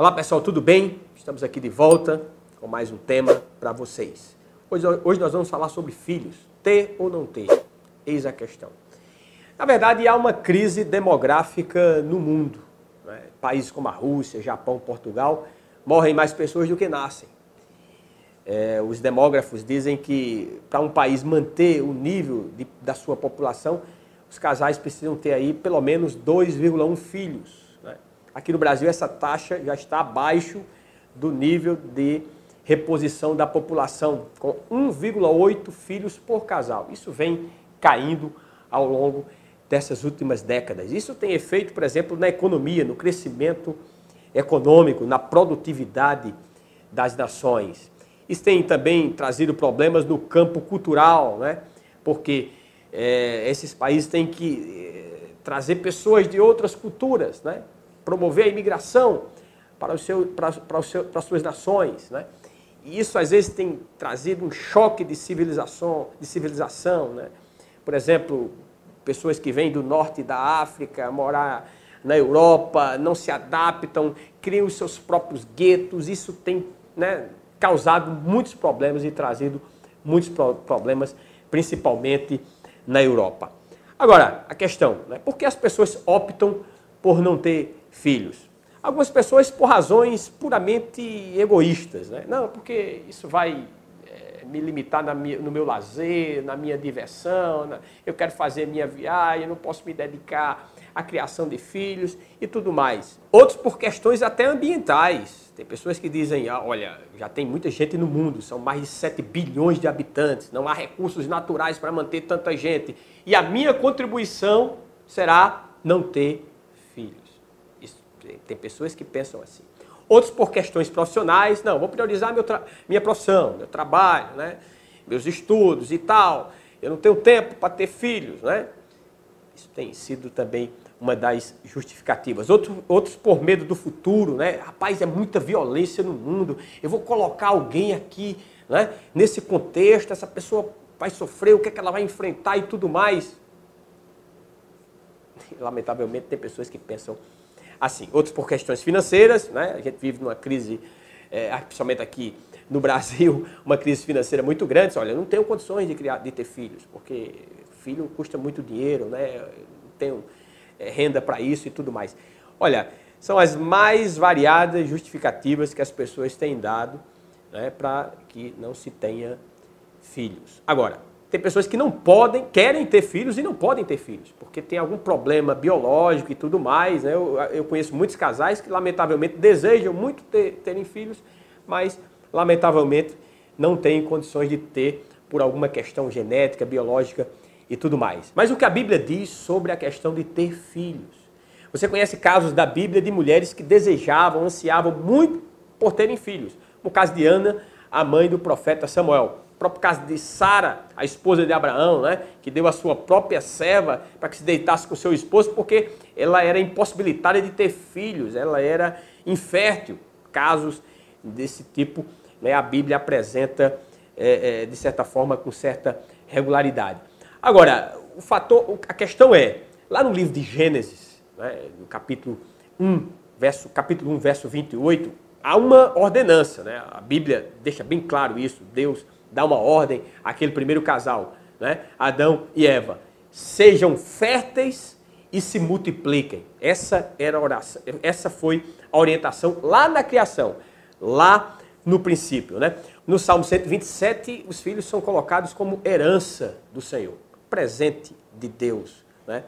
Olá pessoal, tudo bem? Estamos aqui de volta com mais um tema para vocês. Hoje, hoje nós vamos falar sobre filhos, ter ou não ter. Eis a questão. Na verdade, há uma crise demográfica no mundo. Né? Países como a Rússia, Japão, Portugal morrem mais pessoas do que nascem. É, os demógrafos dizem que para um país manter o nível de, da sua população, os casais precisam ter aí pelo menos 2,1 filhos. Aqui no Brasil, essa taxa já está abaixo do nível de reposição da população, com 1,8 filhos por casal. Isso vem caindo ao longo dessas últimas décadas. Isso tem efeito, por exemplo, na economia, no crescimento econômico, na produtividade das nações. Isso tem também trazido problemas no campo cultural, né? porque é, esses países têm que é, trazer pessoas de outras culturas, né? Promover a imigração para, o seu, para, para, o seu, para as suas nações. Né? E isso às vezes tem trazido um choque de civilização, de civilização. Né? Por exemplo, pessoas que vêm do norte da África morar na Europa, não se adaptam, criam os seus próprios guetos. Isso tem né, causado muitos problemas e trazido muitos problemas, principalmente na Europa. Agora, a questão, né, por que as pessoas optam por não ter filhos. Algumas pessoas por razões puramente egoístas. Né? Não, porque isso vai é, me limitar minha, no meu lazer, na minha diversão, eu quero fazer minha viagem, não posso me dedicar à criação de filhos e tudo mais. Outros por questões até ambientais. Tem pessoas que dizem, ah, olha, já tem muita gente no mundo, são mais de 7 bilhões de habitantes, não há recursos naturais para manter tanta gente. E a minha contribuição será não ter tem pessoas que pensam assim. Outros por questões profissionais, não, vou priorizar minha profissão, meu trabalho, né? meus estudos e tal. Eu não tenho tempo para ter filhos, né? Isso tem sido também uma das justificativas. Outros, outros por medo do futuro, né? Rapaz, é muita violência no mundo. Eu vou colocar alguém aqui, né? Nesse contexto, essa pessoa vai sofrer, o que é que ela vai enfrentar e tudo mais. Lamentavelmente, tem pessoas que pensam assim. Outros por questões financeiras, né? A gente vive numa crise, é, principalmente aqui no Brasil, uma crise financeira muito grande. Olha, eu não tenho condições de criar, de ter filhos, porque filho custa muito dinheiro, né? Não tenho é, renda para isso e tudo mais. Olha, são as mais variadas justificativas que as pessoas têm dado né, para que não se tenha filhos. Agora, tem pessoas que não podem, querem ter filhos e não podem ter filhos, porque tem algum problema biológico e tudo mais. Né? Eu, eu conheço muitos casais que, lamentavelmente, desejam muito ter, terem filhos, mas, lamentavelmente, não têm condições de ter por alguma questão genética, biológica e tudo mais. Mas o que a Bíblia diz sobre a questão de ter filhos? Você conhece casos da Bíblia de mulheres que desejavam, ansiavam muito por terem filhos. No caso de Ana, a mãe do profeta Samuel próprio caso de Sara, a esposa de Abraão, né, que deu a sua própria serva para que se deitasse com seu esposo, porque ela era impossibilitada de ter filhos, ela era infértil. Casos desse tipo, né, a Bíblia apresenta, é, é, de certa forma, com certa regularidade. Agora, o fator, a questão é, lá no livro de Gênesis, né, no capítulo 1, verso, capítulo 1, verso 28, há uma ordenança, né? A Bíblia deixa bem claro isso, Deus dá uma ordem àquele primeiro casal, né? Adão e Eva. Sejam férteis e se multipliquem. Essa era a oração, essa foi a orientação lá na criação, lá no princípio, né? No Salmo 127, os filhos são colocados como herança do Senhor, presente de Deus, né?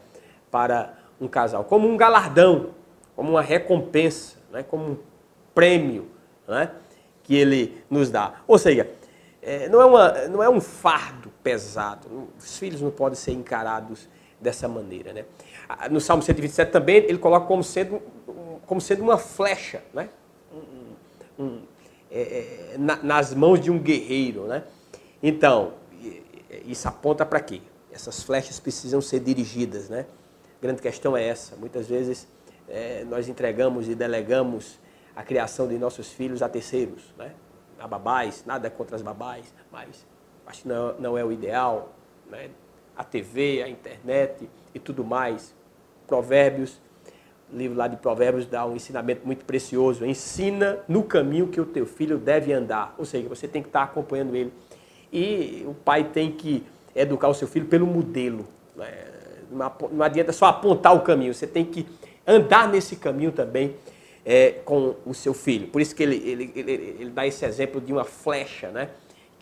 Para um casal, como um galardão, como uma recompensa, né? Como um prêmio, né? Que ele nos dá. Ou seja, é, não, é uma, não é um fardo pesado. Os filhos não podem ser encarados dessa maneira. Né? No Salmo 127 também ele coloca como sendo, como sendo uma flecha né? Um, um, é, é, na, nas mãos de um guerreiro. Né? Então, isso aponta para quê? Essas flechas precisam ser dirigidas. Né? A grande questão é essa. Muitas vezes é, nós entregamos e delegamos a criação de nossos filhos a terceiros. Né? A babás, nada contra as babás, mas acho que não, não é o ideal. Né? A TV, a internet e tudo mais. Provérbios livro lá de Provérbios dá um ensinamento muito precioso. Ensina no caminho que o teu filho deve andar. Ou seja, você tem que estar acompanhando ele. E o pai tem que educar o seu filho pelo modelo. Né? Não adianta só apontar o caminho, você tem que andar nesse caminho também é, com o seu filho. Por isso que ele, ele, ele, ele dá esse exemplo de uma flecha, né?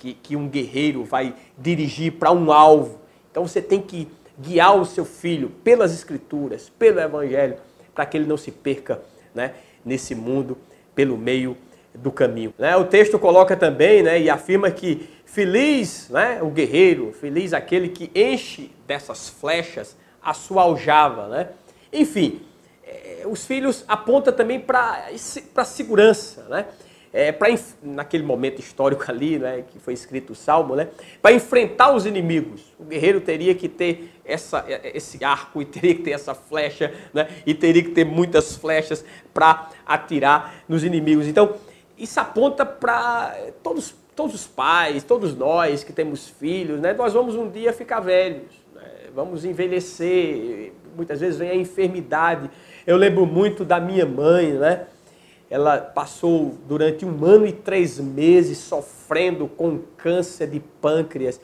que, que um guerreiro vai dirigir para um alvo. Então você tem que guiar o seu filho pelas escrituras, pelo evangelho, para que ele não se perca né, nesse mundo pelo meio do caminho. Né? O texto coloca também né, e afirma que feliz né, o guerreiro, feliz aquele que enche dessas flechas a sua aljava. Né? Enfim, é, os filhos apontam também para a segurança. Né? é, para naquele momento histórico ali, né, que foi escrito o Salmo, né, para enfrentar os inimigos. O guerreiro teria que ter essa, é, esse arco e teria que ter essa flecha, né, e teria que ter muitas flechas para atirar nos inimigos. Então, isso aponta para todos, todos os pais, todos nós que temos filhos, né, nós vamos um dia ficar velhos, né, vamos envelhecer, muitas vezes vem a enfermidade. Eu lembro muito da minha mãe, né? ela passou durante um ano e três meses sofrendo com câncer de pâncreas.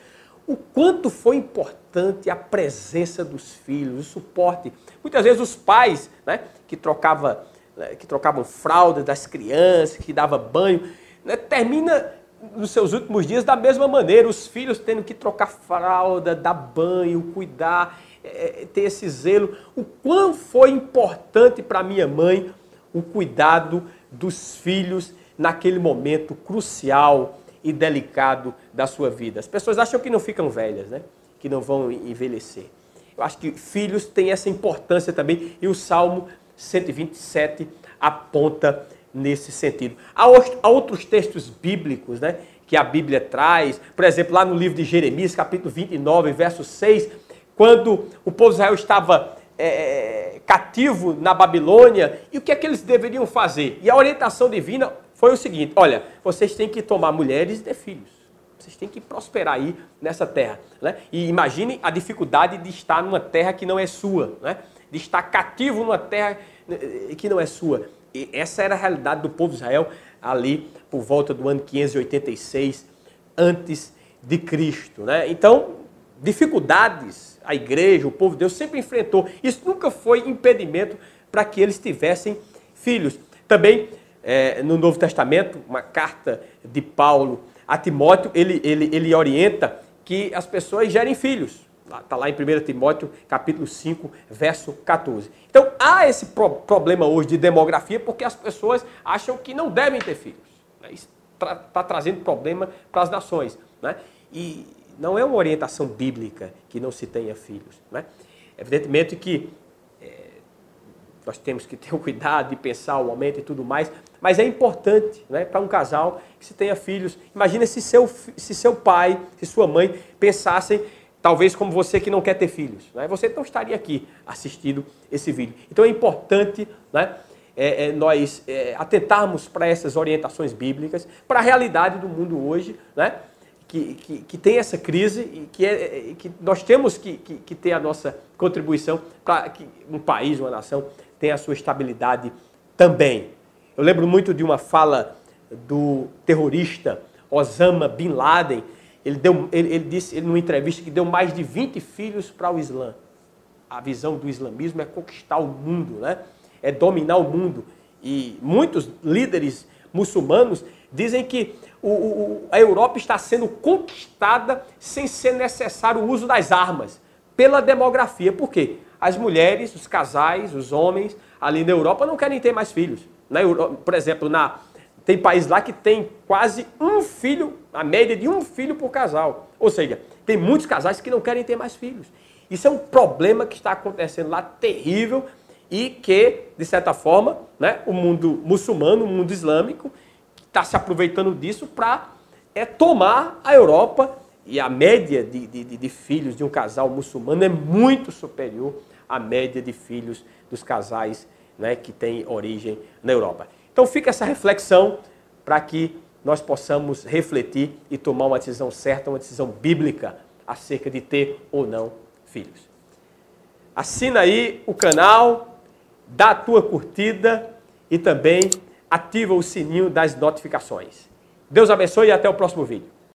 O quanto foi importante a presença dos filhos, o suporte. Muitas vezes os pais, né, que, trocava, né, que trocavam fraldas das crianças, que dava banho, né, termina nos seus últimos dias da mesma maneira, os filhos tendo que trocar fralda, dar banho, cuidar, é, ter esse zelo. O quão foi importante para minha mãe o cuidado dos filhos naquele momento crucial e delicado da sua vida. As pessoas acham que não ficam velhas, né? que não vão envelhecer. Eu acho que filhos têm essa importância também e o Salmo 127 aponta nesse sentido. Há outros textos bíblicos né, que a Bíblia traz, por exemplo, lá no livro de Jeremias, capítulo 29, verso 6, quando o povo de Israel estava é, cativo na Babilônia e o que é que eles deveriam fazer. E a orientação divina foi o seguinte: olha, vocês têm que tomar mulheres e ter filhos. Vocês têm que prosperar aí nessa terra. Né? E imagine a dificuldade de estar numa terra que não é sua, né? de estar cativo numa terra eh, que não é sua. E essa era a realidade do povo de Israel ali por volta do ano 586 antes de Cristo. Né? Então, dificuldades a igreja, o povo de Deus sempre enfrentou. Isso nunca foi impedimento para que eles tivessem filhos. Também, é, no Novo Testamento, uma carta de Paulo a Timóteo, ele, ele, ele orienta que as pessoas gerem filhos. Está lá em 1 Timóteo, capítulo 5, verso 14. Então, há esse pro problema hoje de demografia porque as pessoas acham que não devem ter filhos. Isso está tra trazendo problema para as nações. Né? E, não é uma orientação bíblica que não se tenha filhos. Né? Evidentemente que é, nós temos que ter o cuidado de pensar o momento e tudo mais, mas é importante né, para um casal que se tenha filhos. Imagina se seu, se seu pai, se sua mãe pensassem, talvez como você que não quer ter filhos. Né? Você não estaria aqui assistindo esse vídeo. Então é importante né, é, é, nós é, atentarmos para essas orientações bíblicas, para a realidade do mundo hoje, né? Que, que, que, tem essa crise e que, é, que nós temos que, que, que ter a nossa contribuição para que um país, uma nação, tenha a sua estabilidade também. Eu lembro muito de uma fala do terrorista Osama Bin Laden. Ele, deu, ele, ele disse ele, numa entrevista que deu mais de 20 filhos para o Islã. A visão do islamismo é conquistar o mundo, né? é dominar o mundo. E muitos líderes muçulmanos dizem que o, o, a Europa está sendo conquistada sem ser necessário o uso das armas, pela demografia. Por quê? As mulheres, os casais, os homens ali na Europa não querem ter mais filhos. Na Europa, por exemplo, na, tem países lá que tem quase um filho, a média de um filho por casal. Ou seja, tem muitos casais que não querem ter mais filhos. Isso é um problema que está acontecendo lá terrível e que, de certa forma, né, o mundo muçulmano, o mundo islâmico, está se aproveitando disso para é, tomar a Europa. E a média de, de, de, filhos de um casal muçulmano é muito superior à média de filhos dos casais né, que têm origem na Europa. Então fica essa reflexão para que nós possamos refletir e tomar uma decisão certa, uma decisão bíblica acerca de ter ou não filhos. Assina aí o canal, dá a tua curtida e também ativa o sininho das notificações. Deus abençoe e até o próximo vídeo.